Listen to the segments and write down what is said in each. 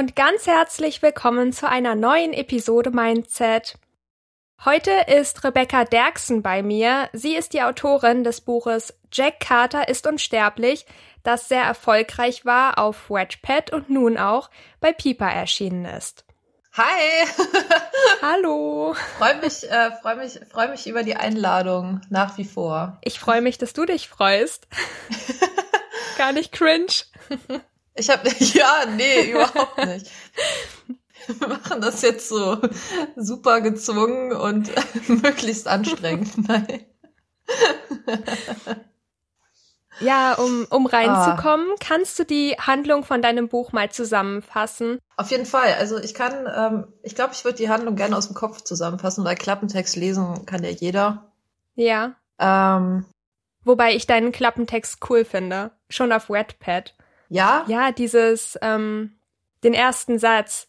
und ganz herzlich willkommen zu einer neuen Episode Mindset. Heute ist Rebecca Derksen bei mir. Sie ist die Autorin des Buches Jack Carter ist unsterblich, das sehr erfolgreich war auf Wedgepad und nun auch bei Piper erschienen ist. Hi! Hallo! Freue mich, äh, freu mich, freu mich über die Einladung nach wie vor. Ich freue mich, dass du dich freust. Gar nicht cringe. Ich habe ja, nee, überhaupt nicht. Wir machen das jetzt so super gezwungen und möglichst anstrengend. Nein. Ja, um, um reinzukommen, ah. kannst du die Handlung von deinem Buch mal zusammenfassen? Auf jeden Fall. Also ich kann, ähm, ich glaube, ich würde die Handlung gerne aus dem Kopf zusammenfassen, weil Klappentext lesen kann ja jeder. Ja. Ähm, Wobei ich deinen Klappentext cool finde. Schon auf Wattpad. Ja? Ja, dieses, ähm, den ersten Satz.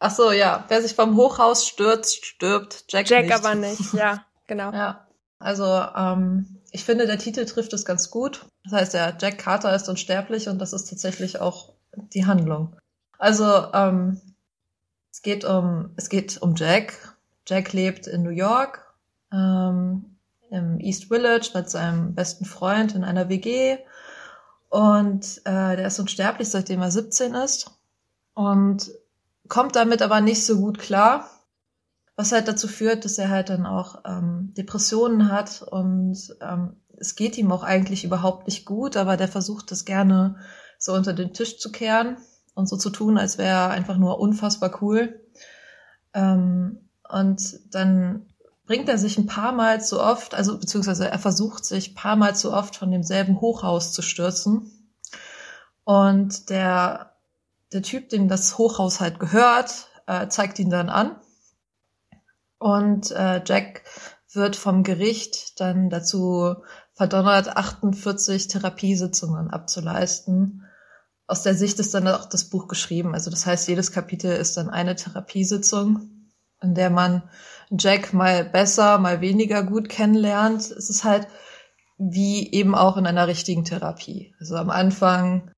Ach so, ja. Wer sich vom Hochhaus stürzt, stirbt. Jack, Jack nicht. aber nicht, ja, genau. ja. Also, ähm, ich finde, der Titel trifft es ganz gut. Das heißt, ja, Jack Carter ist unsterblich und das ist tatsächlich auch die Handlung. Also, ähm, es geht um, es geht um Jack. Jack lebt in New York, ähm, im East Village mit seinem besten Freund in einer WG. Und äh, der ist unsterblich, seitdem er 17 ist. Und kommt damit aber nicht so gut klar, was halt dazu führt, dass er halt dann auch ähm, Depressionen hat und ähm, es geht ihm auch eigentlich überhaupt nicht gut, aber der versucht das gerne so unter den Tisch zu kehren und so zu tun, als wäre er einfach nur unfassbar cool. Ähm, und dann bringt er sich ein paar Mal zu oft, also beziehungsweise er versucht sich ein paar Mal zu oft von demselben Hochhaus zu stürzen. Und der, der Typ, dem das Hochhaus halt gehört, äh, zeigt ihn dann an. Und äh, Jack wird vom Gericht dann dazu verdonnert, 48 Therapiesitzungen abzuleisten. Aus der Sicht ist dann auch das Buch geschrieben. Also das heißt, jedes Kapitel ist dann eine Therapiesitzung, in der man Jack mal besser, mal weniger gut kennenlernt. Es ist halt wie eben auch in einer richtigen Therapie. Also am Anfang,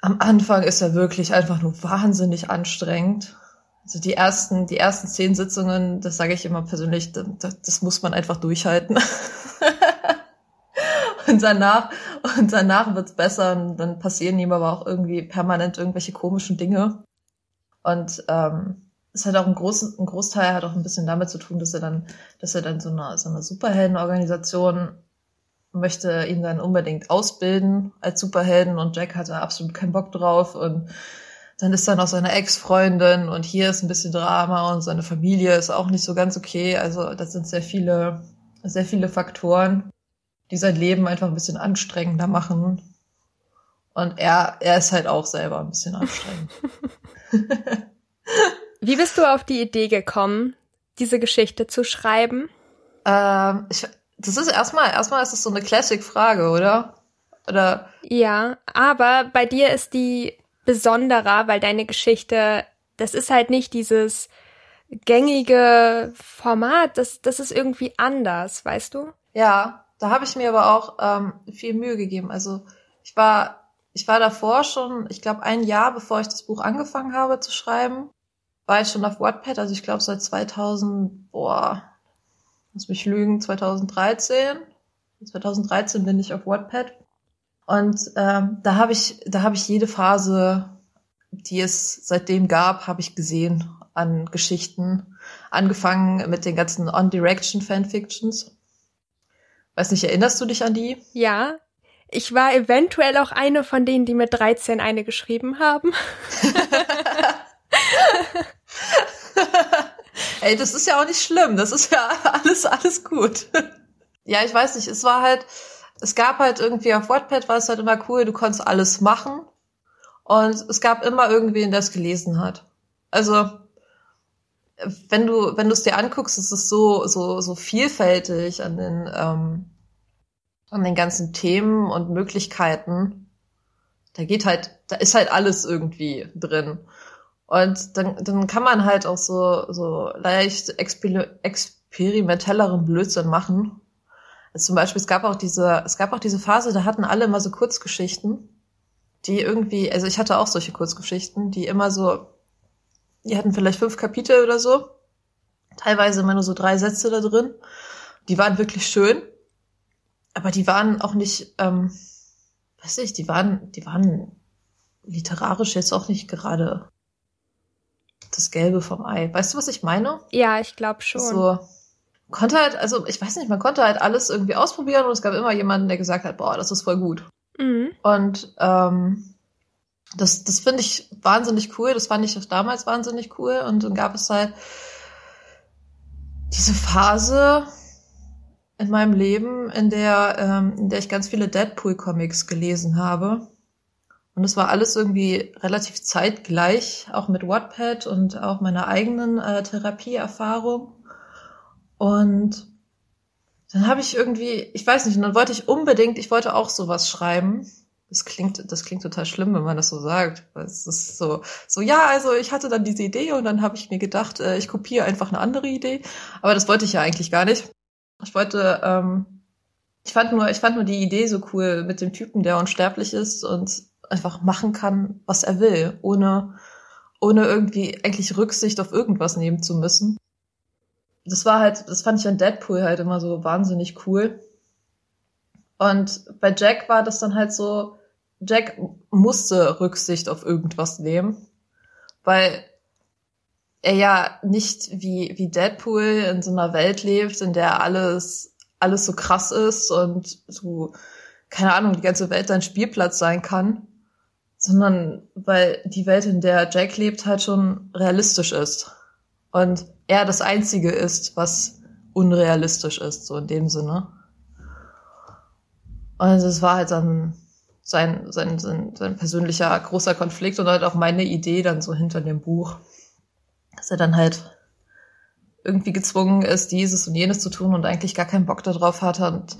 am Anfang ist er wirklich einfach nur wahnsinnig anstrengend. Also die ersten, die ersten zehn Sitzungen, das sage ich immer persönlich, das, das muss man einfach durchhalten. und danach, und danach wird's besser und dann passieren ihm aber auch irgendwie permanent irgendwelche komischen Dinge. Und ähm, es hat auch ein, großen, ein Großteil hat auch ein bisschen damit zu tun, dass er dann, dass er dann so eine, so eine Superheldenorganisation möchte ihn dann unbedingt ausbilden als Superhelden und Jack hatte absolut keinen Bock drauf und dann ist dann auch seine Ex-Freundin und hier ist ein bisschen Drama und seine Familie ist auch nicht so ganz okay. Also das sind sehr viele, sehr viele Faktoren, die sein Leben einfach ein bisschen anstrengender machen. Und er, er ist halt auch selber ein bisschen anstrengend. Wie bist du auf die Idee gekommen, diese Geschichte zu schreiben? Ähm, ich, das ist erstmal, erstmal ist es so eine Classic-Frage, oder? Oder? Ja, aber bei dir ist die besonderer, weil deine Geschichte, das ist halt nicht dieses gängige Format, das, das ist irgendwie anders, weißt du? Ja, da habe ich mir aber auch ähm, viel Mühe gegeben. Also ich war, ich war davor schon, ich glaube ein Jahr bevor ich das Buch angefangen habe zu schreiben, war ich schon auf Wattpad, also ich glaube seit 2000, boah, muss mich lügen, 2013. 2013 bin ich auf Wattpad. Und ähm, da habe ich, da habe ich jede Phase, die es seitdem gab, habe ich gesehen an Geschichten. Angefangen mit den ganzen On-Direction-Fanfictions. Weiß nicht, erinnerst du dich an die? Ja. Ich war eventuell auch eine von denen, die mit 13 eine geschrieben haben. Ey, das ist ja auch nicht schlimm. Das ist ja alles, alles gut. ja, ich weiß nicht. Es war halt, es gab halt irgendwie auf Wattpad war es halt immer cool, du konntest alles machen. Und es gab immer irgendwen, der es gelesen hat. Also, wenn du, wenn du es dir anguckst, ist es so, so, so vielfältig an den, ähm, an den ganzen Themen und Möglichkeiten. Da geht halt, da ist halt alles irgendwie drin. Und dann, dann kann man halt auch so, so leicht exper experimentelleren Blödsinn machen. Also zum Beispiel, es gab auch diese, es gab auch diese Phase, da hatten alle immer so Kurzgeschichten, die irgendwie, also ich hatte auch solche Kurzgeschichten, die immer so, die hatten vielleicht fünf Kapitel oder so, teilweise immer nur so drei Sätze da drin. Die waren wirklich schön, aber die waren auch nicht, ähm, weiß ich, die waren, die waren literarisch jetzt auch nicht gerade das Gelbe vom Ei. Weißt du, was ich meine? Ja, ich glaube schon. So, konnte halt, also ich weiß nicht, man konnte halt alles irgendwie ausprobieren und es gab immer jemanden, der gesagt hat, boah, das ist voll gut. Mhm. Und ähm, das, das finde ich wahnsinnig cool. Das fand ich auch damals wahnsinnig cool. Und dann gab es halt diese Phase in meinem Leben, in der, ähm, in der ich ganz viele Deadpool-Comics gelesen habe. Und es war alles irgendwie relativ zeitgleich, auch mit Wattpad und auch meiner eigenen äh, Therapieerfahrung. Und dann habe ich irgendwie, ich weiß nicht, und dann wollte ich unbedingt, ich wollte auch sowas schreiben. Das klingt, das klingt total schlimm, wenn man das so sagt. Es ist so, so ja, also ich hatte dann diese Idee und dann habe ich mir gedacht, äh, ich kopiere einfach eine andere Idee. Aber das wollte ich ja eigentlich gar nicht. Ich wollte, ähm, ich fand nur, ich fand nur die Idee so cool mit dem Typen, der unsterblich ist und einfach machen kann, was er will, ohne, ohne irgendwie eigentlich Rücksicht auf irgendwas nehmen zu müssen das war halt, das fand ich an Deadpool halt immer so wahnsinnig cool. Und bei Jack war das dann halt so, Jack musste Rücksicht auf irgendwas nehmen, weil er ja nicht wie, wie Deadpool in so einer Welt lebt, in der alles, alles so krass ist und so, keine Ahnung, die ganze Welt ein Spielplatz sein kann, sondern weil die Welt, in der Jack lebt, halt schon realistisch ist. Und er das Einzige ist, was unrealistisch ist, so in dem Sinne. Und es war halt dann sein, sein, sein, sein persönlicher großer Konflikt und halt auch meine Idee dann so hinter dem Buch. Dass er dann halt irgendwie gezwungen ist, dieses und jenes zu tun und eigentlich gar keinen Bock darauf hat und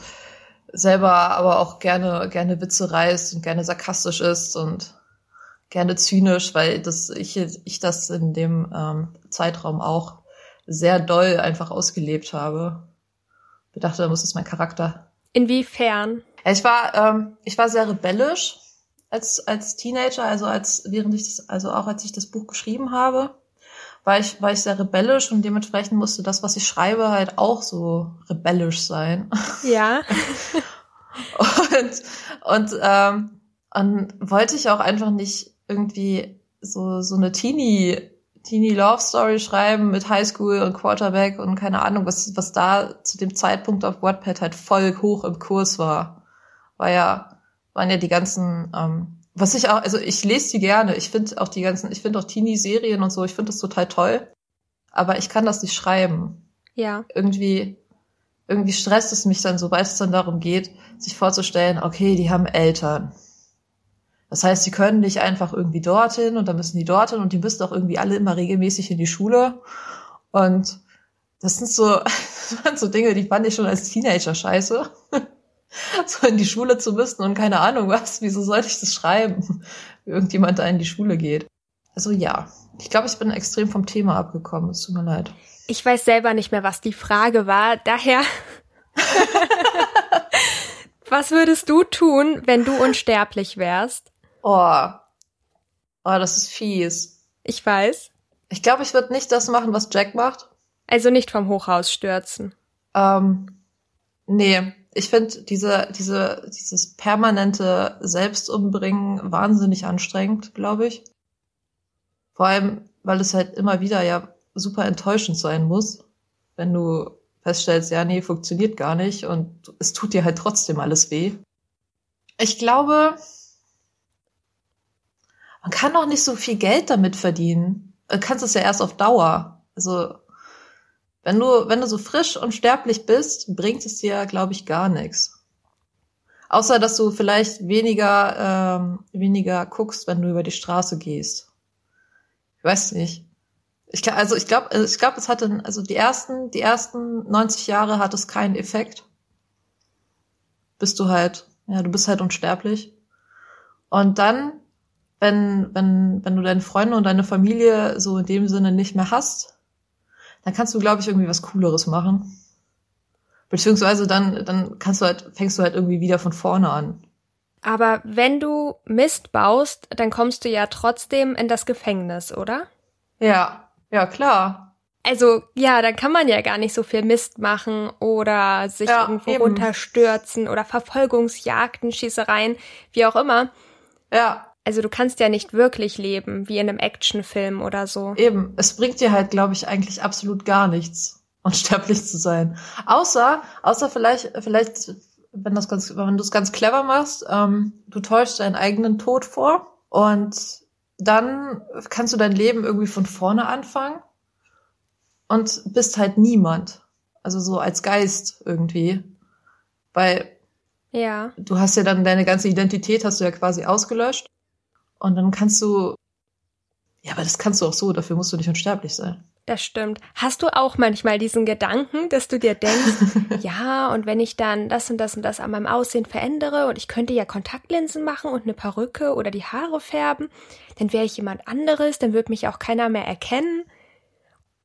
selber aber auch gerne, gerne Witze reißt und gerne sarkastisch ist und gerne zynisch, weil das, ich, ich das in dem ähm, Zeitraum auch sehr doll einfach ausgelebt habe. Ich dachte, da muss es mein Charakter. Inwiefern? ich war, ähm, ich war sehr rebellisch als, als Teenager, also als, während ich das, also auch als ich das Buch geschrieben habe, war ich, war ich sehr rebellisch und dementsprechend musste das, was ich schreibe, halt auch so rebellisch sein. Ja. und, und, ähm, und wollte ich auch einfach nicht irgendwie so, so eine Teenie Teenie Love Story schreiben mit Highschool und Quarterback und keine Ahnung, was, was da zu dem Zeitpunkt auf Wattpad halt voll hoch im Kurs war. War ja, waren ja die ganzen, ähm, was ich auch, also ich lese die gerne. Ich finde auch die ganzen, ich finde auch Teenie-Serien und so, ich finde das total toll. Aber ich kann das nicht schreiben. Ja. Irgendwie, irgendwie stresst es mich dann, sobald es dann darum geht, sich vorzustellen, okay, die haben Eltern das heißt, sie können nicht einfach irgendwie dorthin und dann müssen die dorthin und die müssen auch irgendwie alle immer regelmäßig in die Schule. Und das sind so, das waren so Dinge, die fand ich schon als Teenager scheiße. so in die Schule zu müssen und keine Ahnung was, wieso sollte ich das schreiben, irgendjemand da in die Schule geht. Also ja, ich glaube, ich bin extrem vom Thema abgekommen, es tut mir leid. Ich weiß selber nicht mehr, was die Frage war, daher. was würdest du tun, wenn du unsterblich wärst? Oh. Oh, das ist fies. Ich weiß. Ich glaube, ich würde nicht das machen, was Jack macht. Also nicht vom Hochhaus stürzen. Ähm, nee, ich finde diese, diese, dieses permanente Selbstumbringen wahnsinnig anstrengend, glaube ich. Vor allem, weil es halt immer wieder ja super enttäuschend sein muss, wenn du feststellst, ja, nee, funktioniert gar nicht und es tut dir halt trotzdem alles weh. Ich glaube, man kann doch nicht so viel Geld damit verdienen. Du kannst es ja erst auf Dauer. Also, wenn du, wenn du so frisch und sterblich bist, bringt es dir, glaube ich, gar nichts. Außer, dass du vielleicht weniger, ähm, weniger guckst, wenn du über die Straße gehst. Ich weiß nicht. Ich, also ich glaube, ich glaube, es hatte, also die ersten, die ersten 90 Jahre hat es keinen Effekt. Bist du halt, ja, du bist halt unsterblich. Und dann wenn, wenn, wenn du deine Freunde und deine Familie so in dem Sinne nicht mehr hast, dann kannst du, glaube ich, irgendwie was Cooleres machen. Beziehungsweise dann, dann kannst du halt, fängst du halt irgendwie wieder von vorne an. Aber wenn du Mist baust, dann kommst du ja trotzdem in das Gefängnis, oder? Ja, ja, klar. Also, ja, dann kann man ja gar nicht so viel Mist machen oder sich Ja, irgendwo eben. runterstürzen oder Verfolgungsjagden, Schießereien, wie auch immer. Ja, Also du kannst ja nicht wirklich leben, wie in einem Actionfilm oder so. eben. Es bringt dir halt, glaube ich, eigentlich absolut gar nichts, unsterblich zu sein. Außer, außer vielleicht, vielleicht, wenn das ganz, wenn du es ganz clever machst, ähm, du täuschst deinen eigenen Tod vor und dann kannst du dein Leben irgendwie von vorne anfangen und bist halt niemand. Also so als Geist irgendwie. Weil Ja. du hast ja dann deine ganze Identität hast du ja quasi ausgelöscht. Und dann kannst du, ja, aber das kannst du auch so, dafür musst du nicht unsterblich sein. Das stimmt. Hast du auch manchmal diesen Gedanken, dass du dir denkst, ja, und wenn ich dann das und das und das an meinem Aussehen verändere und ich könnte ja Kontaktlinsen machen und eine Perücke oder die Haare färben, dann wäre ich jemand anderes, dann würde mich auch keiner mehr erkennen.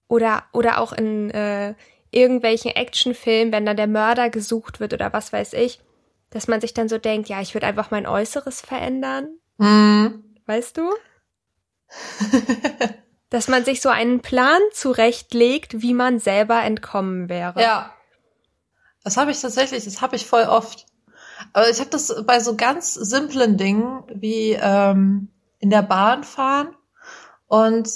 Oder, oder auch in äh, irgendwelchen Actionfilmen, wenn dann der Mörder gesucht wird oder was weiß ich, dass man sich dann so denkt, ja, ich würde einfach mein Äußeres verändern. Hm. Weißt du? Dass man sich so einen Plan zurechtlegt, wie man selber entkommen wäre. Ja. Das habe ich tatsächlich, das habe ich voll oft. Aber ich habe das bei so ganz simplen Dingen wie ähm, in der Bahn fahren und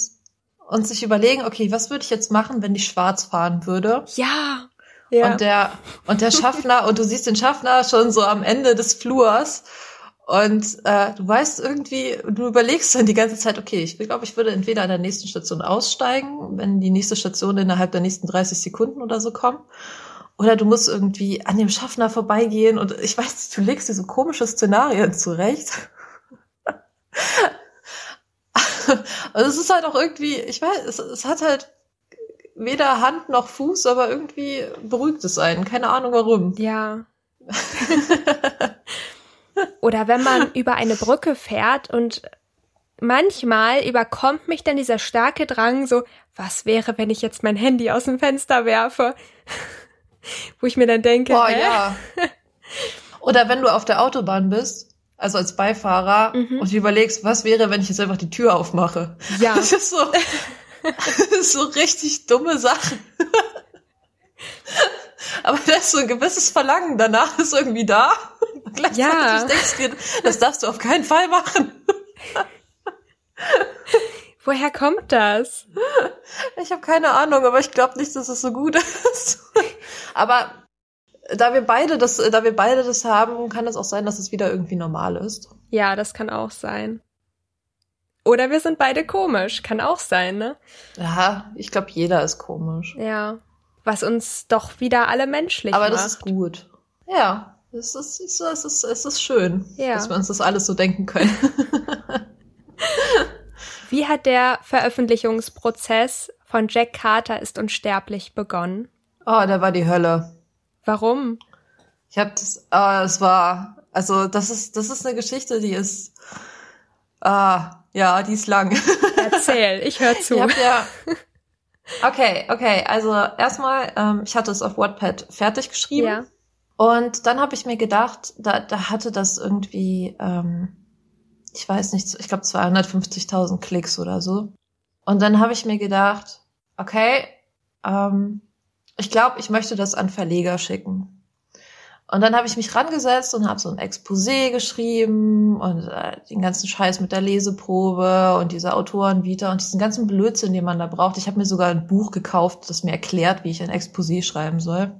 und sich überlegen, okay, was würde ich jetzt machen, wenn ich schwarz fahren würde? Ja. ja. Und der, und der Schaffner, und du siehst den Schaffner schon so am Ende des Flurs. Und äh, du weißt irgendwie, du überlegst dann die ganze Zeit, okay, ich glaube, ich würde entweder an der nächsten Station aussteigen, wenn die nächste Station innerhalb der nächsten 30 Sekunden oder so kommt. Oder du musst irgendwie an dem Schaffner vorbeigehen und ich weiß, du legst dir so komische Szenarien zurecht. also es ist halt auch irgendwie, ich weiß, es, es hat halt weder Hand noch Fuß, aber irgendwie beruhigt es einen. Keine Ahnung warum. ja. Oder wenn man über eine Brücke fährt und manchmal überkommt mich dann dieser starke Drang so, was wäre, wenn ich jetzt mein Handy aus dem Fenster werfe? Wo ich mir dann denke, Boah, hä? ja. Oder wenn du auf der Autobahn bist, also als Beifahrer, Mhm. und du überlegst, was wäre, wenn ich jetzt einfach die Tür aufmache? Ja. Das ist so, das ist so richtig dumme Sachen. Aber da ist so ein gewisses Verlangen danach ist irgendwie da. Gleichzeitig Ja. denkst du dir, das darfst du auf keinen Fall machen. Woher kommt das? Ich habe keine Ahnung, aber ich glaube nicht, dass es so gut ist. aber da wir beide das, da wir beide das haben, kann es auch sein, dass es wieder irgendwie normal ist. Ja, das kann auch sein. Oder wir sind beide komisch, kann auch sein, ne? Ja, ich glaube, jeder ist komisch. Ja. Was uns doch wieder alle menschlich aber macht. das ist gut. Ja, es ist, es ist, es ist, schön, Ja. dass wir uns das alles so denken können. Wie hat der Veröffentlichungsprozess von Jack Carter ist unsterblich begonnen? oh, da war die Hölle. Warum? Ich habe das, ah, es war, also das ist, das ist eine Geschichte, die ist, ah, ja, die ist lang. Erzähl, ich höre zu. Ich hab ja. Okay, okay. Also erstmal, ähm, ich hatte es auf Wattpad fertig geschrieben. Ja. Und dann habe ich mir gedacht, da, da hatte das irgendwie, ähm, ich weiß nicht, ich glaube 250.000 Klicks oder so. Und dann habe ich mir gedacht, okay, ähm, ich glaube, ich möchte das an Verleger schicken. Und dann habe ich mich rangesetzt und habe so ein Exposé geschrieben und äh, den ganzen Scheiß mit der Leseprobe und dieser Autorenvita und diesen ganzen Blödsinn, den man da braucht. Ich habe mir sogar ein Buch gekauft, das mir erklärt, wie ich ein Exposé schreiben soll.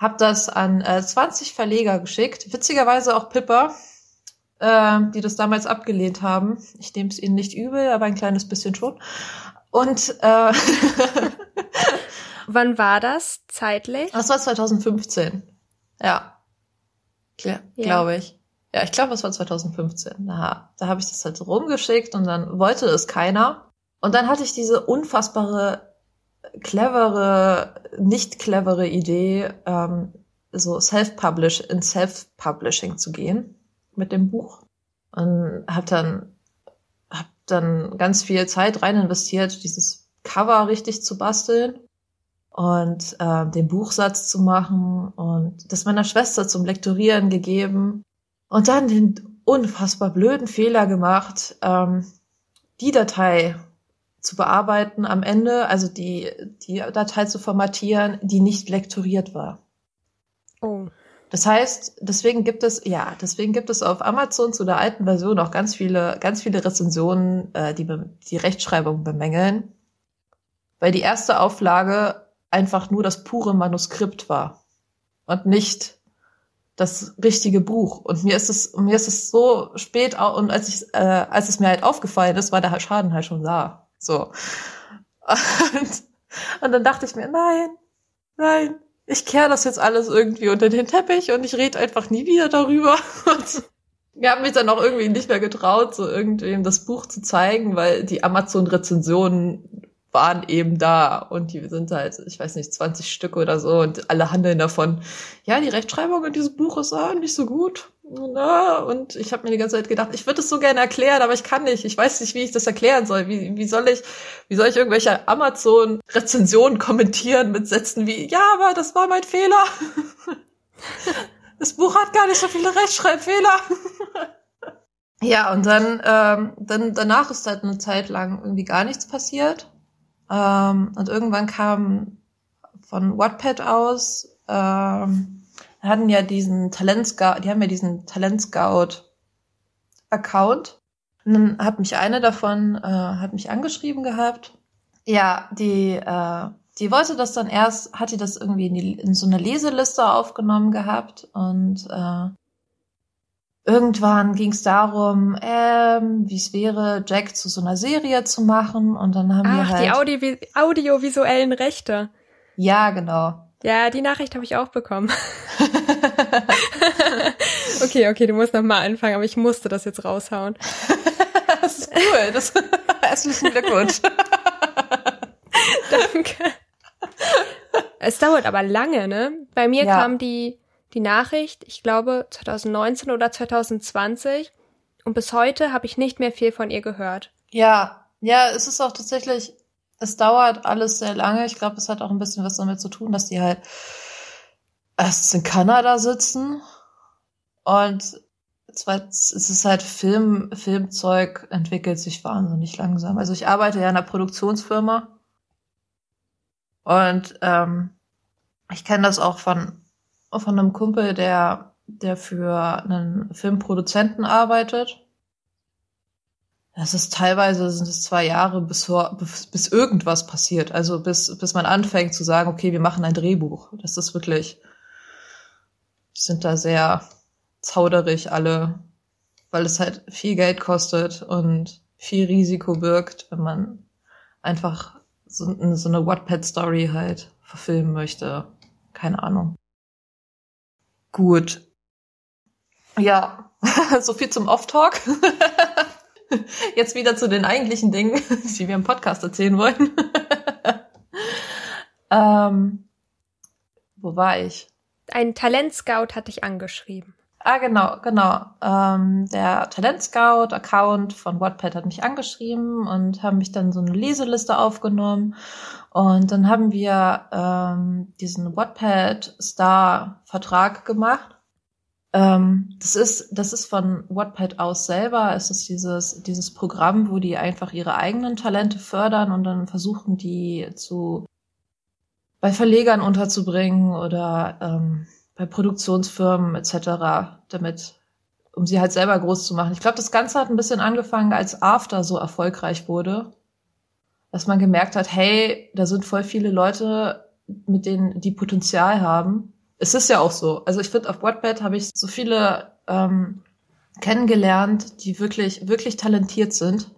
Hab das an äh, 20 Verleger geschickt, witzigerweise auch Pippa, äh, die das damals abgelehnt haben. Ich nehme es ihnen nicht übel, aber ein kleines bisschen schon. Und äh, Wann war das zeitlich? das war 2015. Ja. Kla Ja. Glaube ich. Ja, ich glaube, es war 2015. Da, da habe ich das halt rumgeschickt und dann wollte es keiner. Und dann hatte ich diese unfassbare, clevere, nicht clevere Idee, ähm, so self-publish, in Self-Publishing zu gehen mit dem Buch. Und habe dann, hab dann ganz viel Zeit rein investiert, dieses Cover richtig zu basteln und äh, den Buchsatz zu machen und das meiner Schwester zum Lektorieren gegeben. Und dann den unfassbar blöden Fehler gemacht, ähm, die Datei zu bearbeiten am Ende, also die, die Datei zu formatieren, die nicht lektoriert war. Oh. Das heißt, deswegen gibt es, ja, deswegen gibt es auf Amazon zu der alten Version auch ganz viele, ganz viele Rezensionen, äh, die die Rechtschreibung bemängeln. Weil die erste Auflage einfach nur das pure Manuskript war. Und nicht das richtige Buch. Und mir ist es, mir ist es so spät, und als ich, äh, als es mir halt aufgefallen ist, war der Schaden halt schon da. So. Und, und dann dachte ich mir, nein, nein, ich kehre das jetzt alles irgendwie unter den Teppich und ich rede einfach nie wieder darüber. Und wir haben mich dann auch irgendwie nicht mehr getraut, so irgendwem das Buch zu zeigen, weil die Amazon-Rezensionen waren eben da und die sind halt, ich weiß nicht, 20 Stück oder so und alle handeln davon. Ja, die Rechtschreibung in diesem Buch ist ah, nicht so gut. Und ich habe mir die ganze Zeit gedacht, ich würde es so gerne erklären, aber ich kann nicht. Ich weiß nicht, wie ich das erklären soll. Wie, wie soll ich, wie soll ich irgendwelche Amazon-Rezensionen kommentieren mit Sätzen wie, ja, aber das war mein Fehler. das Buch hat gar nicht so viele Rechtschreibfehler. ja, und dann, ähm, dann danach ist halt eine Zeit lang irgendwie gar nichts passiert. Ähm, und irgendwann kam von Wattpad aus, ähm, hatten ja diesen Talentscout, die haben ja diesen Talentscout Account. Und dann hat mich eine davon, äh, hat mich angeschrieben gehabt. Ja, die, äh, die wollte das dann erst, hat die das irgendwie in, die, in so eine Leseliste aufgenommen gehabt und äh, irgendwann ging es darum, ähm, wie es wäre, Jack zu so einer Serie zu machen. Und dann haben Ach, wir halt. die Audio audiovisuellen Rechte. Ja, genau. Ja, die Nachricht habe ich auch bekommen. okay, okay, du musst noch mal anfangen, aber ich musste das jetzt raushauen. das ist cool. Das, herzlichen Glückwunsch. Danke. Es dauert aber lange, ne? Bei mir ja. kam die die Nachricht, ich glaube 2019 oder 2020 und bis heute habe ich nicht mehr viel von ihr gehört. Ja, ja, es ist auch tatsächlich, es dauert alles sehr lange. Ich glaube, es hat auch ein bisschen was damit zu tun, dass die halt erstens in Kanada sitzen und zweitens ist es halt Film, Filmzeug entwickelt sich wahnsinnig langsam. Also ich arbeite ja in einer Produktionsfirma und ähm, ich kenne das auch von von einem Kumpel, der, der für einen Filmproduzenten arbeitet. Das ist teilweise sind es zwei Jahre, bis, bis, bis irgendwas passiert. Also bis, bis man anfängt zu sagen, okay, wir machen ein Drehbuch. Das ist wirklich, sind da sehr zauderig alle, weil es halt viel Geld kostet und viel Risiko birgt, wenn man einfach so, so eine Wattpad-Story halt verfilmen möchte. Keine Ahnung. Gut. Ja, so viel zum Off-Talk. Jetzt wieder zu den eigentlichen Dingen, die wir im Podcast erzählen wollen. ähm, wo war ich? Ein Talentscout hat dich angeschrieben. Ah, genau, genau. Ähm, der Talentscout-Account von Wattpad hat mich angeschrieben und haben mich dann so eine Leseliste aufgenommen. Und dann haben wir ähm, diesen Wattpad-Star-Vertrag gemacht. Ähm, das ist, das ist von Wattpad aus selber. Es ist dieses, dieses Programm, wo die einfach ihre eigenen Talente fördern und dann versuchen, die zu bei Verlegern unterzubringen oder ähm, bei Produktionsfirmen etc., damit, um sie halt selber groß zu machen. Ich glaube, das Ganze hat ein bisschen angefangen, als After so erfolgreich wurde, dass man gemerkt hat, hey, da sind voll viele Leute, mit denen die Potenzial haben. Es ist ja auch so. Also ich finde, auf Wattpad habe ich so viele ähm, kennengelernt, die wirklich, wirklich talentiert sind.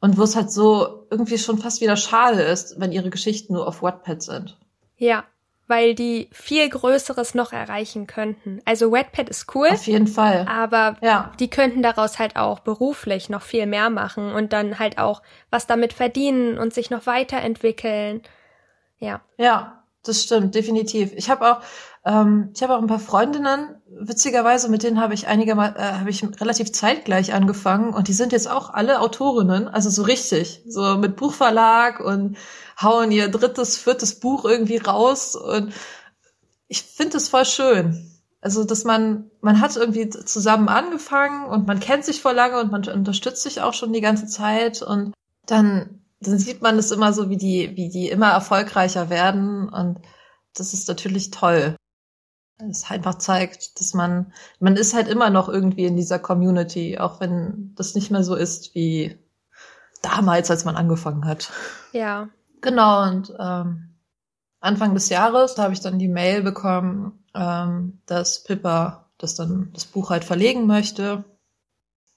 Und wo es halt so irgendwie schon fast wieder schade ist, wenn ihre Geschichten nur auf Wattpad sind. Ja, weil die viel Größeres noch erreichen könnten. Also Wattpad ist cool. Auf jeden Fall. Aber ja. die könnten daraus halt auch beruflich noch viel mehr machen und dann halt auch was damit verdienen und sich noch weiterentwickeln. Ja. Ja, das stimmt, definitiv. Ich habe auch, ähm, ich habe auch ein paar Freundinnen, witzigerweise, mit denen habe ich einige Mal, äh, habe ich relativ zeitgleich angefangen und die sind jetzt auch alle Autorinnen, also so richtig, so mit Buchverlag und hauen ihr drittes, viertes Buch irgendwie raus und ich finde es voll schön. Also, dass man, man hat irgendwie zusammen angefangen und man kennt sich vor lange und man unterstützt sich auch schon die ganze Zeit und dann, dann sieht man es immer so, wie die, wie die immer erfolgreicher werden und das ist natürlich toll. Es einfach zeigt, dass man, man ist halt immer noch irgendwie in dieser Community, auch wenn das nicht mehr so ist wie damals, als man angefangen hat. Ja. Genau, und ähm, Anfang des Jahres habe ich dann die Mail bekommen, ähm, dass Pippa das dann das Buch halt verlegen möchte.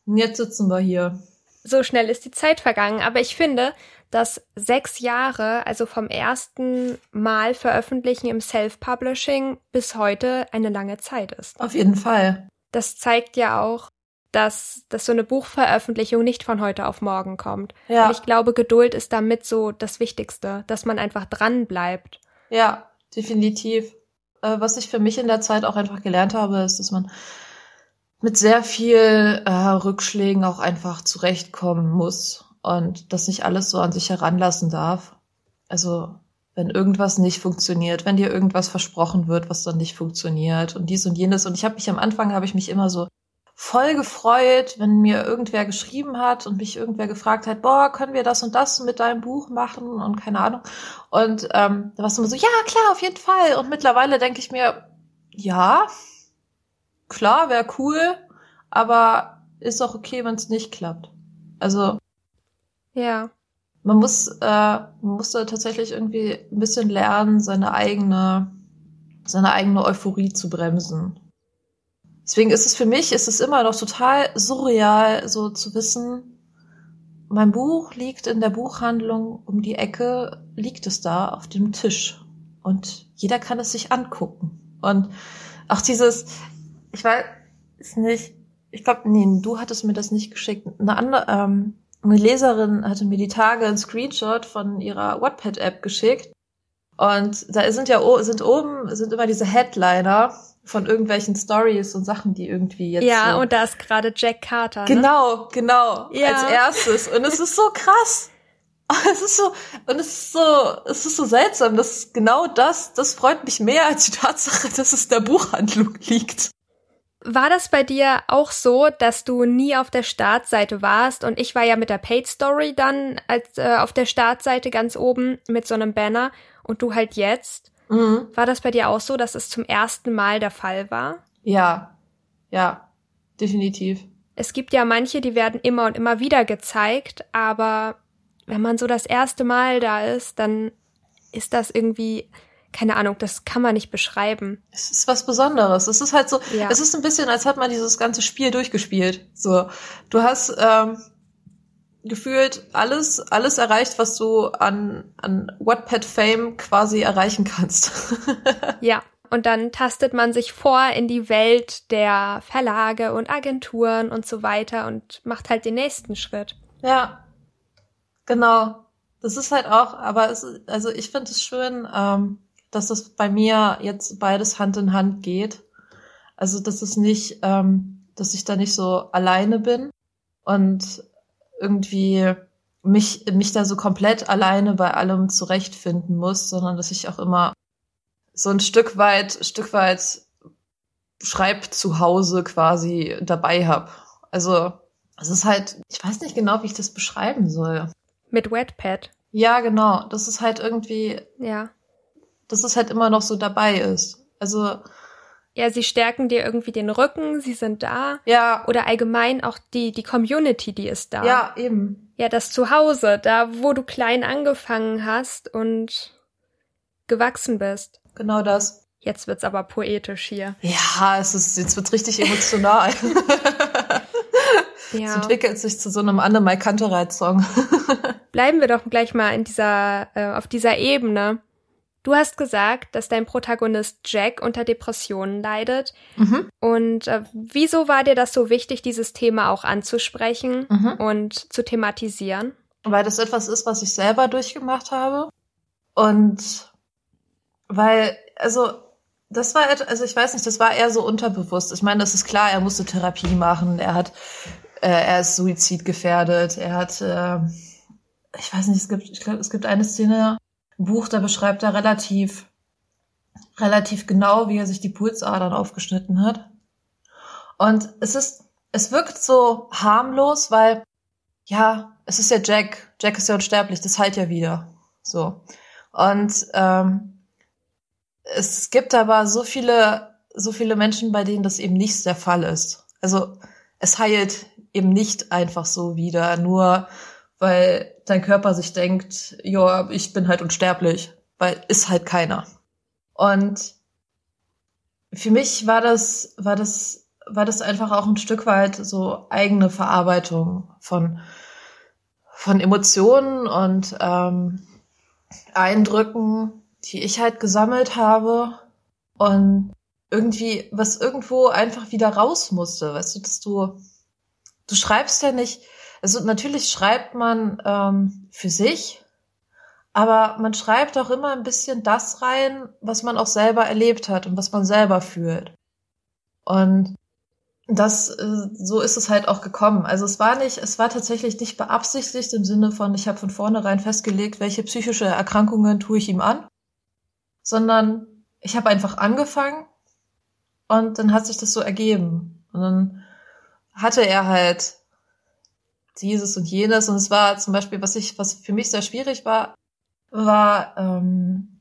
Und jetzt sitzen wir hier. So schnell ist die Zeit vergangen, aber ich finde, dass sechs Jahre, also vom ersten Mal veröffentlichen im Self-Publishing bis heute eine lange Zeit ist. Auf jeden Fall. Das zeigt ja auch, dass, dass so eine Buchveröffentlichung nicht von heute auf morgen kommt. Ja. Und ich glaube, Geduld ist damit so das Wichtigste, dass man einfach dran bleibt. Ja, definitiv. Äh, was ich für mich in der Zeit auch einfach gelernt habe, ist, dass man mit sehr viel äh, Rückschlägen auch einfach zurechtkommen muss und das nicht alles so an sich heranlassen darf. Also wenn irgendwas nicht funktioniert, wenn dir irgendwas versprochen wird, was dann nicht funktioniert und dies und jenes. Und ich habe mich am Anfang habe ich mich immer so voll gefreut, wenn mir irgendwer geschrieben hat und mich irgendwer gefragt hat, boah, können wir das und das mit deinem Buch machen und keine Ahnung. Und ähm, da war es immer so, ja, klar, auf jeden Fall. Und mittlerweile denke ich mir, ja, klar, wäre cool, aber ist auch okay, wenn es nicht klappt. Also ja. Man muss, äh, man muss da tatsächlich irgendwie ein bisschen lernen, seine eigene, seine eigene Euphorie zu bremsen. Deswegen ist es für mich, ist es immer noch total surreal, so zu wissen, mein Buch liegt in der Buchhandlung um die Ecke, liegt es da auf dem Tisch. Und jeder kann es sich angucken. Und auch dieses, ich weiß nicht, ich glaube, nee, du hattest mir das nicht geschickt. Eine andere, ähm, eine Leserin hatte mir die Tage einen Screenshot von ihrer Wattpad-App geschickt. Und da sind ja sind oben sind immer diese Headliner von irgendwelchen Stories und Sachen, die irgendwie jetzt. Ja, so und da ist gerade Jack Carter. Genau, ne? genau. Ja. Als erstes. Und es ist so krass. Es ist so, und es ist so, es ist so seltsam, dass genau das, das freut mich mehr als die Tatsache, dass es der Buchhandlung liegt. War das bei dir auch so, dass du nie auf der Startseite warst und ich war ja mit der Paid Story dann als äh, auf der Startseite ganz oben mit so einem Banner und du halt jetzt? Mhm. War das bei dir auch so, dass es zum ersten Mal der Fall war? Ja, ja, definitiv. Es gibt ja manche, die werden immer und immer wieder gezeigt, aber wenn man so das erste Mal da ist, dann ist das irgendwie keine Ahnung, das kann man nicht beschreiben. Es ist was Besonderes. Es ist halt so, ja. es ist ein bisschen, als hat man dieses ganze Spiel durchgespielt. So, du hast ähm, gefühlt alles, alles erreicht, was du an, an Wattpad Fame quasi erreichen kannst. ja. Und dann tastet man sich vor in die Welt der Verlage und Agenturen und so weiter und macht halt den nächsten Schritt. Ja, genau. Das ist halt auch, aber es, also ich finde es schön, ähm, dass das bei mir jetzt beides Hand in Hand geht. Also, dass es nicht, ähm, dass ich da nicht so alleine bin und irgendwie mich, mich da so komplett alleine bei allem zurechtfinden muss, sondern dass ich auch immer so ein Stück weit, Stück weit Schreib zu Hause quasi dabei habe. Also, es ist halt, ich weiß nicht genau, wie ich das beschreiben soll. Mit Wetpad. Ja, genau. Das ist halt irgendwie. Ja dass es halt immer noch so dabei ist. Also ja, sie stärken dir irgendwie den Rücken, sie sind da. Ja. Oder allgemein auch die, die Community, die ist da. Ja, eben. Ja, das Zuhause, da wo du klein angefangen hast und gewachsen bist. Genau das. Jetzt wird's aber poetisch hier. Ja, es ist, jetzt wird's richtig emotional. ja. Es entwickelt sich zu so einem Annemai Kantereit-Song. Bleiben wir doch gleich mal in dieser, äh, auf dieser Ebene. Du hast gesagt, dass dein Protagonist Jack unter Depressionen leidet. Mhm. Und äh, wieso war dir das so wichtig, dieses Thema auch anzusprechen mhm. und zu thematisieren? Weil das etwas ist, was ich selber durchgemacht habe. Und weil, also, das war, also ich weiß nicht, das war eher so unterbewusst. Ich meine, das ist klar, er musste Therapie machen, er hat, äh, er ist suizidgefährdet, er hat, äh, ich weiß nicht, es gibt, ich glaube, es gibt eine Szene, Buch, da beschreibt er relativ relativ genau, wie er sich die Pulsadern aufgeschnitten hat. Und es ist, es wirkt so harmlos, weil, ja, es ist ja Jack. Jack ist ja unsterblich, das heilt ja wieder. So. Und ähm, es gibt aber so viele, so viele Menschen, bei denen das eben nicht der Fall ist. Also es heilt eben nicht einfach so wieder, nur weil dein Körper sich denkt, ja, ich bin halt unsterblich, weil ist halt keiner. Und für mich war das, war das, war das einfach auch ein Stück weit so eigene Verarbeitung von, von Emotionen und ähm, Eindrücken, die ich halt gesammelt habe und irgendwie, was irgendwo einfach wieder raus musste, weißt du, dass du, du schreibst ja nicht, also natürlich schreibt man ähm, für sich, aber man schreibt auch immer ein bisschen das rein, was man auch selber erlebt hat und was man selber fühlt. Und das, äh, so ist es halt auch gekommen. Also es war nicht, es war tatsächlich nicht beabsichtigt im Sinne von, ich habe von vornherein festgelegt, welche psychische Erkrankungen tue ich ihm an, sondern ich habe einfach angefangen und dann hat sich das so ergeben. Und dann hatte er halt dieses und jenes. Und es war zum Beispiel, was ich, was für mich sehr schwierig war, war ähm,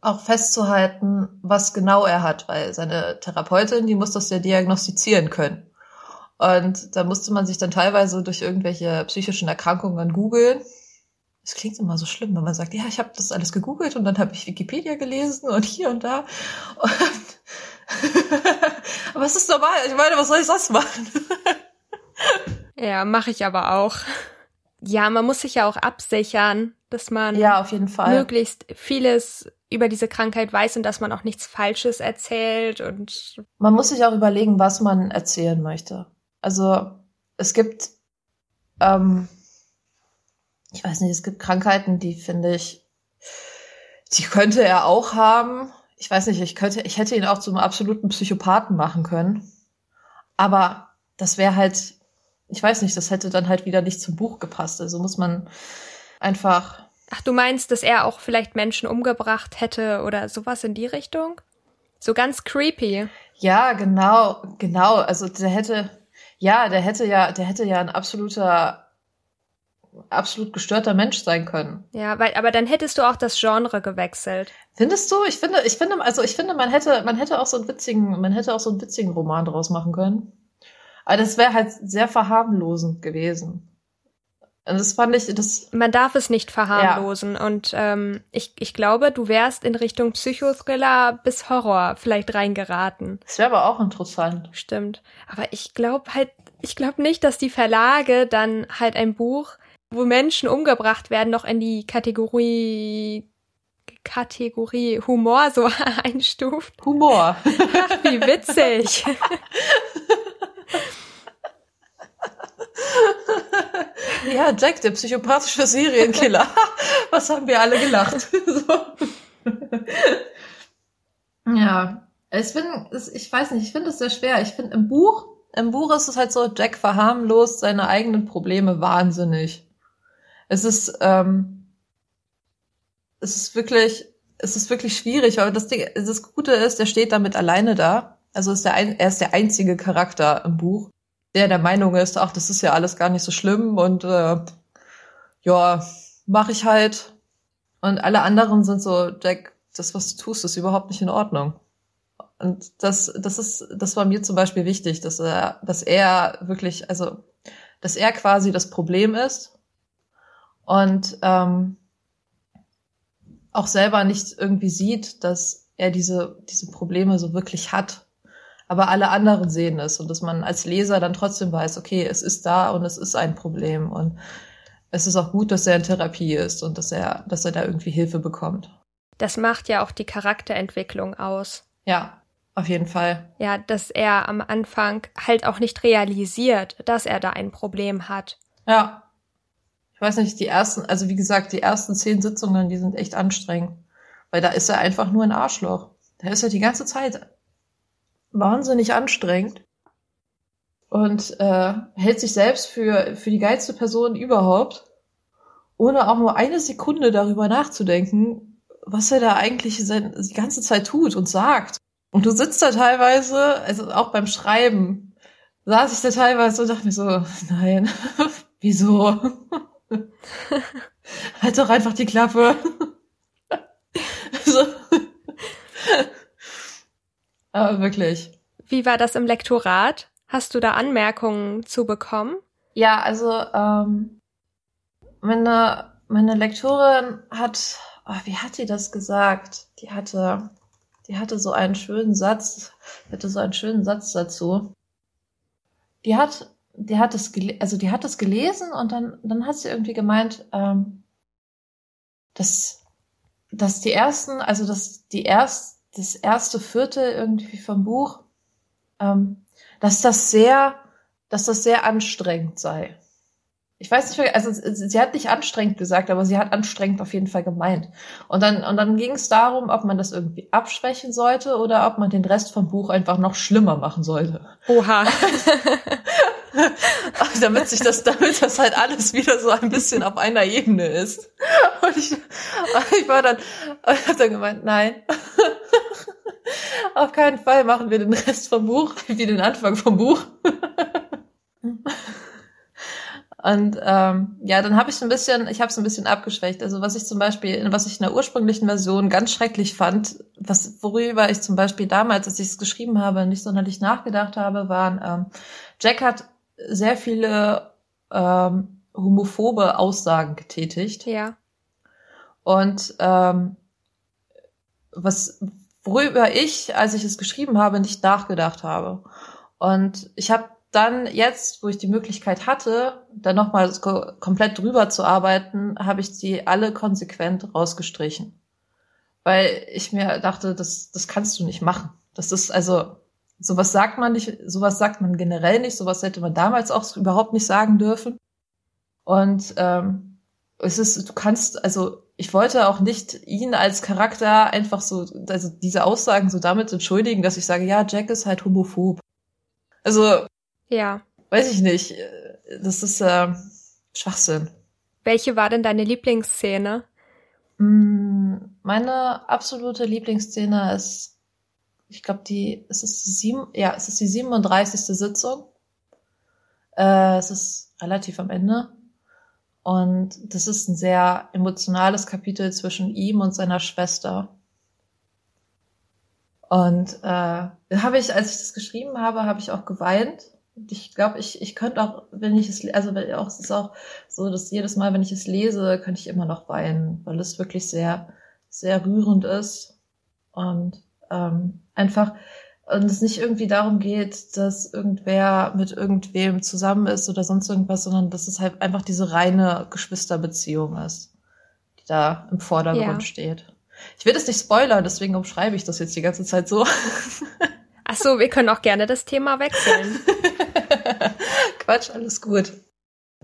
auch festzuhalten, was genau er hat, weil seine Therapeutin, die muss das ja diagnostizieren können. Und da musste man sich dann teilweise durch irgendwelche psychischen Erkrankungen googeln. Es klingt immer so schlimm, wenn man sagt, ja, ich habe das alles gegoogelt und dann habe ich Wikipedia gelesen und hier und da. Und aber es ist normal. Ich meine, was soll ich sonst machen? ja, mache ich aber auch. Ja, man muss sich ja auch absichern, dass man ja auf jeden Fall möglichst vieles über diese Krankheit weiß und dass man auch nichts Falsches erzählt und man muss sich auch überlegen, was man erzählen möchte. Also es gibt, ähm, ich weiß nicht, es gibt Krankheiten, die finde ich, die könnte er auch haben. Ich weiß nicht, ich könnte, ich hätte ihn auch zum absoluten Psychopathen machen können. Aber das wäre halt, ich weiß nicht, das hätte dann halt wieder nicht zum Buch gepasst. Also muss man einfach Ach, du meinst, dass er auch vielleicht Menschen umgebracht hätte oder sowas in die Richtung? So ganz creepy. Ja, genau, genau. Also der hätte, ja, der hätte ja, der hätte ja ein absoluter, absolut gestörter Mensch sein können. Ja, weil, aber dann hättest du auch das Genre gewechselt. Findest du? Ich finde, ich finde, also ich finde, man hätte, man hätte auch so einen witzigen, man hätte auch so einen witzigen Roman draus machen können. Aber das wäre halt sehr verharmlosend gewesen. Und das fand ich, das. Man darf es nicht verharmlosen. Ja. Und ähm, ich, ich glaube, du wärst in Richtung Psychothriller bis Horror vielleicht reingeraten. Das wäre aber auch interessant. Stimmt. Aber ich glaube halt, ich glaube nicht, dass die Verlage dann halt ein Buch, wo Menschen umgebracht werden, noch in die Kategorie Kategorie Humor so einstuft. Humor. Ach, wie witzig. ja, Jack, der psychopathische Serienkiller. Was haben wir alle gelacht? Ja, ich finde, ich weiß nicht, ich finde es sehr schwer. Ich finde im Buch, im Buch ist es halt so, Jack verharmlost seine eigenen Probleme wahnsinnig. Es ist, ähm, es ist wirklich, es ist wirklich schwierig, weil das Ding, das Gute ist, er steht damit alleine da. Also ist der ein, er ist der einzige Charakter im Buch der der Meinung ist, ach, das ist ja alles gar nicht so schlimm und äh, ja, mache ich halt. Und alle anderen sind so, Jack, das, was du tust, ist überhaupt nicht in Ordnung. Und das, das ist, das war mir zum Beispiel wichtig, dass er, dass er wirklich, also, dass er quasi das Problem ist und ähm, auch selber nicht irgendwie sieht, dass er diese, diese Probleme so wirklich hat aber alle anderen sehen es und dass man als Leser dann trotzdem weiß, okay, es ist da und es ist ein Problem und es ist auch gut, dass er in Therapie ist und dass er, dass er da irgendwie Hilfe bekommt. Das macht ja auch die Charakterentwicklung aus. Ja, auf jeden Fall. Ja, dass er am Anfang halt auch nicht realisiert, dass er da ein Problem hat. Ja. Ich weiß nicht, die ersten, also wie gesagt, die ersten zehn Sitzungen, die sind echt anstrengend. Weil da ist er einfach nur ein Arschloch. Da ist er die ganze Zeit wahnsinnig anstrengend und äh, hält sich selbst für, für die geilste Person überhaupt, ohne auch nur eine Sekunde darüber nachzudenken, was er da eigentlich die ganze Zeit tut und sagt. Und du sitzt da teilweise, also auch beim Schreiben, saß ich da teilweise und dachte mir so, nein, wieso? halt doch einfach die Klappe. so. Aber wirklich. Wie war das im Lektorat? Hast du da Anmerkungen zu bekommen? Ja, also ähm, meine, meine Lektorin hat, oh, wie hat die das gesagt? Die hatte, die hatte so einen schönen Satz, hatte so einen schönen Satz dazu. Die hat, die hat es, also die hat es gelesen und dann, dann hat sie irgendwie gemeint, ähm, dass, dass die ersten, also dass die erst, das erste Viertel irgendwie vom Buch, ähm, dass das sehr, dass das sehr anstrengend sei. Ich weiß nicht, also sie hat nicht anstrengend gesagt, aber sie hat anstrengend auf jeden Fall gemeint. Und dann, und dann ging es darum, ob man das irgendwie abschwächen sollte oder ob man den Rest vom Buch einfach noch schlimmer machen sollte. Oha. damit sich das, damit das halt alles wieder so ein bisschen auf einer Ebene ist. Und ich, ich war dann, ich habe dann gemeint, nein. Auf keinen Fall machen wir den Rest vom Buch wie den Anfang vom Buch. Und ähm, ja, dann habe ich ein bisschen, ich habe es ein bisschen abgeschwächt. Also was ich zum Beispiel, was ich in der ursprünglichen Version ganz schrecklich fand, was worüber ich zum Beispiel damals, als ich es geschrieben habe, nicht sonderlich nachgedacht habe, waren ähm, Jack hat sehr viele ähm, homophobe Aussagen getätigt. Ja. Und ähm, was worüber ich, als ich es geschrieben habe, nicht nachgedacht habe. Und ich habe dann jetzt, wo ich die Möglichkeit hatte, dann nochmal komplett drüber zu arbeiten, habe ich die alle konsequent rausgestrichen. Weil ich mir dachte, das, das kannst du nicht machen. Das ist also, sowas sagt man nicht, sowas sagt man generell nicht, sowas hätte man damals auch überhaupt nicht sagen dürfen. Und ähm, es ist, du kannst, also ich wollte auch nicht ihn als Charakter einfach so, also diese Aussagen so damit entschuldigen, dass ich sage, ja, Jack ist halt homophob. Also ja. Weiß ich nicht. Das ist äh, Schwachsinn. Welche war denn deine Lieblingsszene? Mm, meine absolute Lieblingsszene ist, ich glaube, die, es ist die sieben, ja, es ist die 37. Sitzung. Äh, es ist relativ am Ende. Und das ist ein sehr emotionales Kapitel zwischen ihm und seiner Schwester. Und äh, habe ich, als ich das geschrieben habe, habe ich auch geweint ich glaube, ich, ich könnte auch, wenn ich es, also auch, es ist auch so, dass jedes Mal, wenn ich es lese, könnte ich immer noch weinen, weil es wirklich sehr, sehr rührend ist und ähm, einfach und es nicht irgendwie darum geht, dass irgendwer mit irgendwem zusammen ist oder sonst irgendwas, sondern dass es halt einfach diese reine Geschwisterbeziehung ist, die da im Vordergrund ja. steht. Ich will das nicht spoilern, deswegen umschreibe ich das jetzt die ganze Zeit so. Ach so, wir können auch gerne das Thema wechseln. Quatsch, alles gut.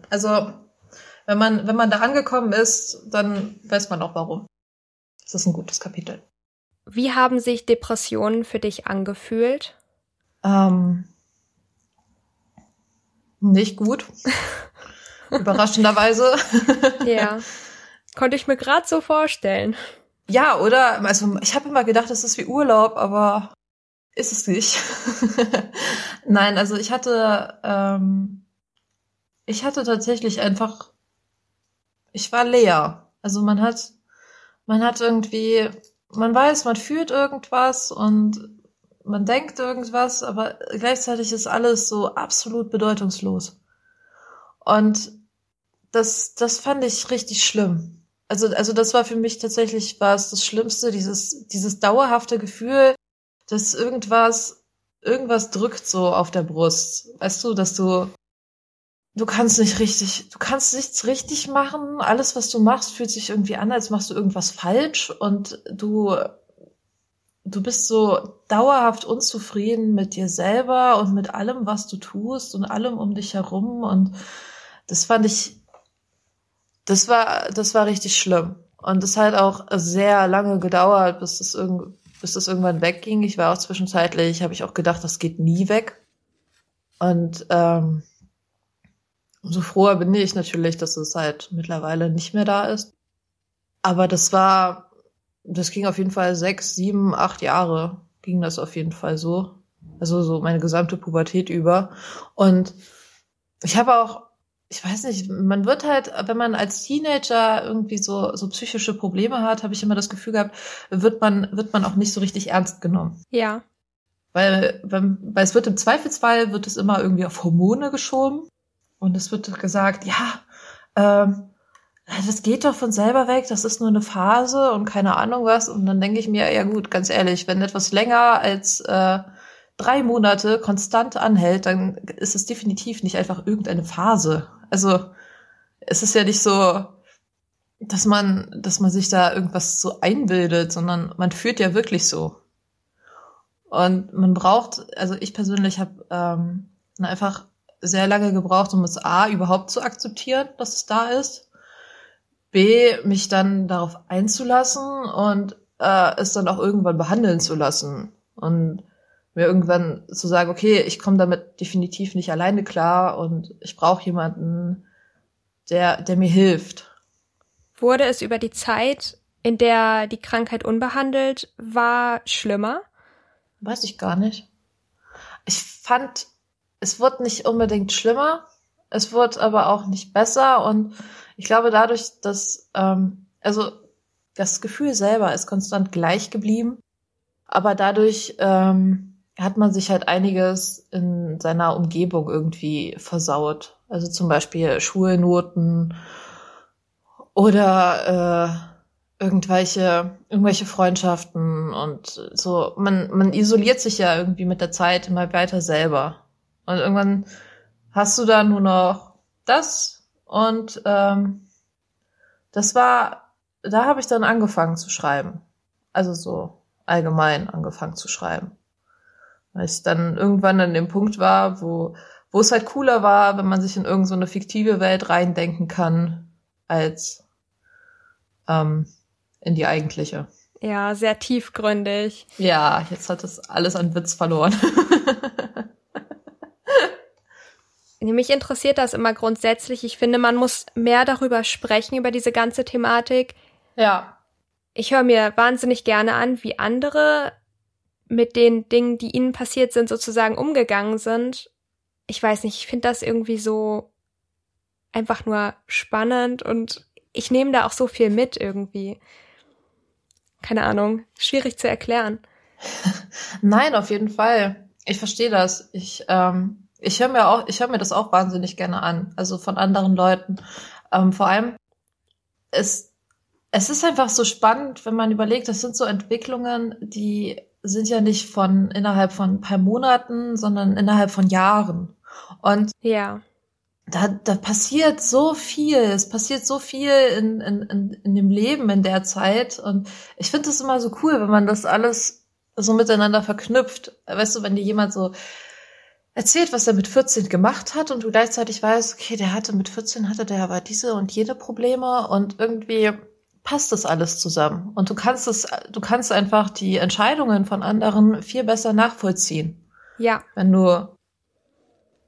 Also, wenn man, wenn man da angekommen ist, dann weiß man auch warum. Das ist ein gutes Kapitel. Wie haben sich Depressionen für dich angefühlt? Ähm, nicht gut. Überraschenderweise. ja. Konnte ich mir gerade so vorstellen. Ja, oder? Also ich habe immer gedacht, das ist wie Urlaub, aber ist es nicht. Nein, also ich hatte, ähm, ich hatte tatsächlich einfach, ich war leer. Also man hat, man hat irgendwie, man weiß, man fühlt irgendwas und man denkt irgendwas, aber gleichzeitig ist alles so absolut bedeutungslos. Und das, das fand ich richtig schlimm. Also, also das war für mich tatsächlich war es das Schlimmste, dieses, dieses dauerhafte Gefühl, dass irgendwas, irgendwas drückt so auf der Brust. Weißt du, dass du, du kannst nicht richtig, du kannst nichts richtig machen. Alles, was du machst, fühlt sich irgendwie an, als machst du irgendwas falsch und du, du bist so dauerhaft unzufrieden mit dir selber und mit allem, was du tust und allem um dich herum und das fand ich, das war, das war richtig schlimm. Und es hat auch sehr lange gedauert, bis das irgendwie, bis das irgendwann wegging. Ich war auch zwischenzeitlich, habe ich auch gedacht, das geht nie weg. Und ähm, umso froher bin ich natürlich, dass es halt mittlerweile nicht mehr da ist. Aber das war, das ging auf jeden Fall sechs, sieben, acht Jahre ging das auf jeden Fall so. Also so meine gesamte Pubertät über. Und ich habe auch, ich weiß nicht, man wird halt, wenn man als Teenager irgendwie so, so psychische Probleme hat, habe ich immer das Gefühl gehabt, wird man, wird man auch nicht so richtig ernst genommen. Ja. Weil, weil, weil es wird im Zweifelsfall, wird es immer irgendwie auf Hormone geschoben. Und es wird gesagt, ja, ähm, das geht doch von selber weg, das ist nur eine Phase und keine Ahnung was. Und dann denke ich mir, ja gut, ganz ehrlich, wenn etwas länger als äh, drei Monate konstant anhält, dann ist es definitiv nicht einfach irgendeine Phase. Also es ist ja nicht so, dass man, dass man sich da irgendwas so einbildet, sondern man führt ja wirklich so. Und man braucht, also ich persönlich habe ähm, einfach sehr lange gebraucht, um es A überhaupt zu akzeptieren, dass es da ist. B, mich dann darauf einzulassen und äh, es dann auch irgendwann behandeln zu lassen. Und mir irgendwann zu sagen, okay, ich komme damit definitiv nicht alleine klar und ich brauche jemanden, der, der mir hilft. Wurde es über die Zeit, in der die Krankheit unbehandelt war, schlimmer? Weiß ich gar nicht. Ich fand, es wurde nicht unbedingt schlimmer, es wurde aber auch nicht besser und ich glaube dadurch, dass, ähm, also das Gefühl selber ist konstant gleich geblieben, aber dadurch ähm, hat man sich halt einiges in seiner Umgebung irgendwie versaut. Also zum Beispiel Schulnoten oder äh, irgendwelche, irgendwelche Freundschaften und so. Man, man isoliert sich ja irgendwie mit der Zeit immer weiter selber. Und irgendwann hast du da nur noch das und ähm, das war, da habe ich dann angefangen zu schreiben. Also so allgemein angefangen zu schreiben. Weil ich dann irgendwann an dem Punkt war, wo, wo es halt cooler war, wenn man sich in irgendeine so fiktive Welt reindenken kann, als ähm, in die eigentliche. Ja, sehr tiefgründig. Ja, jetzt hat es alles an Witz verloren. Mich interessiert das immer grundsätzlich. Ich finde, man muss mehr darüber sprechen, über diese ganze Thematik. Ja. Ich höre mir wahnsinnig gerne an, wie andere mit den Dingen, die ihnen passiert sind, sozusagen umgegangen sind. Ich weiß nicht, ich finde das irgendwie so einfach nur spannend und ich nehme da auch so viel mit irgendwie. Keine Ahnung, schwierig zu erklären. Nein, auf jeden Fall. Ich verstehe das. Ich ähm, ich höre mir auch, ich höre mir das auch wahnsinnig gerne an, also von anderen Leuten. Ähm, vor allem es es ist einfach so spannend, wenn man überlegt, das sind so Entwicklungen, die sind ja nicht von innerhalb von ein paar Monaten, sondern innerhalb von Jahren. Und ja. Da, da passiert so viel, es passiert so viel in, in, in, in dem Leben in der Zeit. Und ich finde das immer so cool, wenn man das alles so miteinander verknüpft. Weißt du, wenn dir jemand so erzählt, was er mit 14 gemacht hat und du gleichzeitig weißt, okay, der hatte mit 14 hatte der aber diese und jene Probleme und irgendwie passt das alles zusammen. Und du kannst es, du kannst einfach die Entscheidungen von anderen viel besser nachvollziehen. Ja. Wenn du,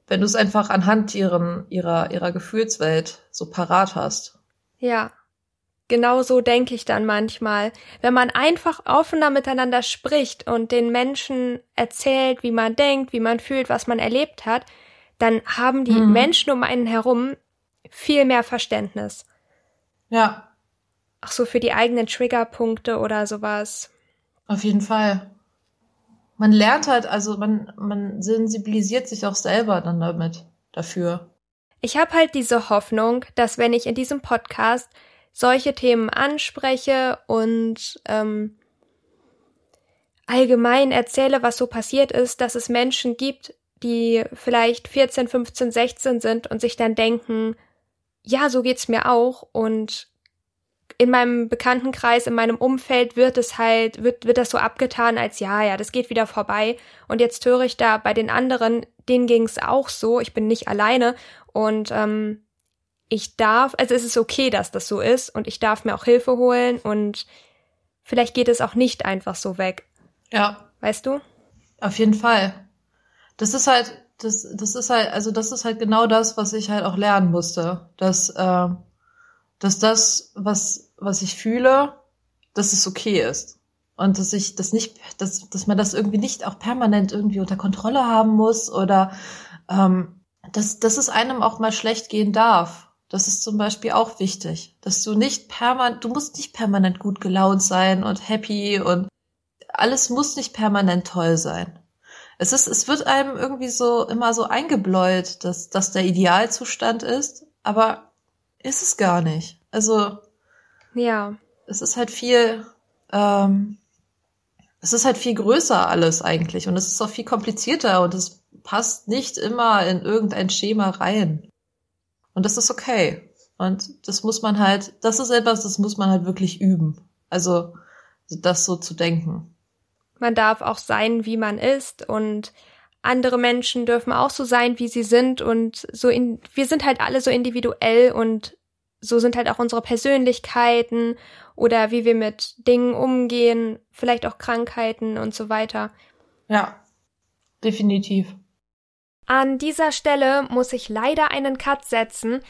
wenn du es einfach anhand ihren, ihrer, ihrer Gefühlswelt so parat hast. Ja. Genau so denke ich dann manchmal. Wenn man einfach offener miteinander spricht und den Menschen erzählt, wie man denkt, wie man fühlt, was man erlebt hat, dann haben die mhm. Menschen um einen herum viel mehr Verständnis. Ja. Auch so für die eigenen Triggerpunkte oder sowas. Auf jeden Fall. Man lernt halt, also man, man sensibilisiert sich auch selber dann damit, dafür. Ich habe halt diese Hoffnung, dass wenn ich in diesem Podcast solche Themen anspreche und ähm, allgemein erzähle, was so passiert ist, dass es Menschen gibt, die vielleicht 14, 15, 16 sind und sich dann denken, ja, so geht's mir auch. Und in meinem Bekanntenkreis, in meinem Umfeld wird es halt, wird, wird das so abgetan als ja, ja, das geht wieder vorbei. Und jetzt höre ich da bei den anderen, denen ging es auch so, ich bin nicht alleine. Und ähm, ich darf, also es ist okay, dass das so ist und ich darf mir auch Hilfe holen und vielleicht geht es auch nicht einfach so weg. Ja. Weißt du? Auf jeden Fall. Das ist halt, das, das ist halt, also das ist halt genau das, was ich halt auch lernen musste. Dass, äh, dass das, was, was ich fühle, dass es okay ist. Und dass ich das nicht, dass, dass man das irgendwie nicht auch permanent irgendwie unter Kontrolle haben muss oder ähm, dass, dass es einem auch mal schlecht gehen darf. Das ist zum Beispiel auch wichtig, dass du nicht permanent, du musst nicht permanent gut gelaunt sein und happy und alles muss nicht permanent toll sein. Es ist, es wird einem irgendwie so immer so eingebläut, dass das der Idealzustand ist, aber ist es gar nicht. Also ja, es ist halt viel, ähm, es ist halt viel größer alles eigentlich und es ist auch viel komplizierter und es passt nicht immer in irgendein Schema rein. Und das ist okay. Und das muss man halt, das ist etwas, das muss man halt wirklich üben. Also das so zu denken. Man darf auch sein, wie man ist und andere Menschen dürfen auch so sein, wie sie sind und so in, wir sind halt alle so individuell und so sind halt auch unsere Persönlichkeiten oder wie wir mit Dingen umgehen, vielleicht auch Krankheiten und so weiter. Ja, definitiv. An dieser Stelle muss ich leider einen Cut setzen,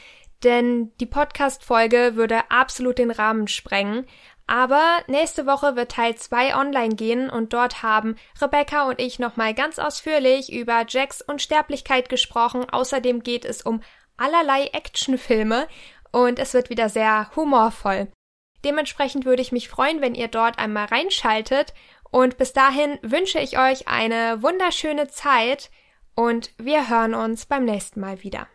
denn die Podcast-Folge würde absolut den Rahmen sprengen. Aber nächste Woche wird Teil 2 online gehen und dort haben Rebecca und ich nochmal ganz ausführlich über Jacks Unsterblichkeit gesprochen. Außerdem geht es um allerlei Actionfilme und es wird wieder sehr humorvoll. Dementsprechend würde ich mich freuen, wenn ihr dort einmal reinschaltet und bis dahin wünsche ich euch eine wunderschöne Zeit und wir hören uns beim nächsten Mal wieder.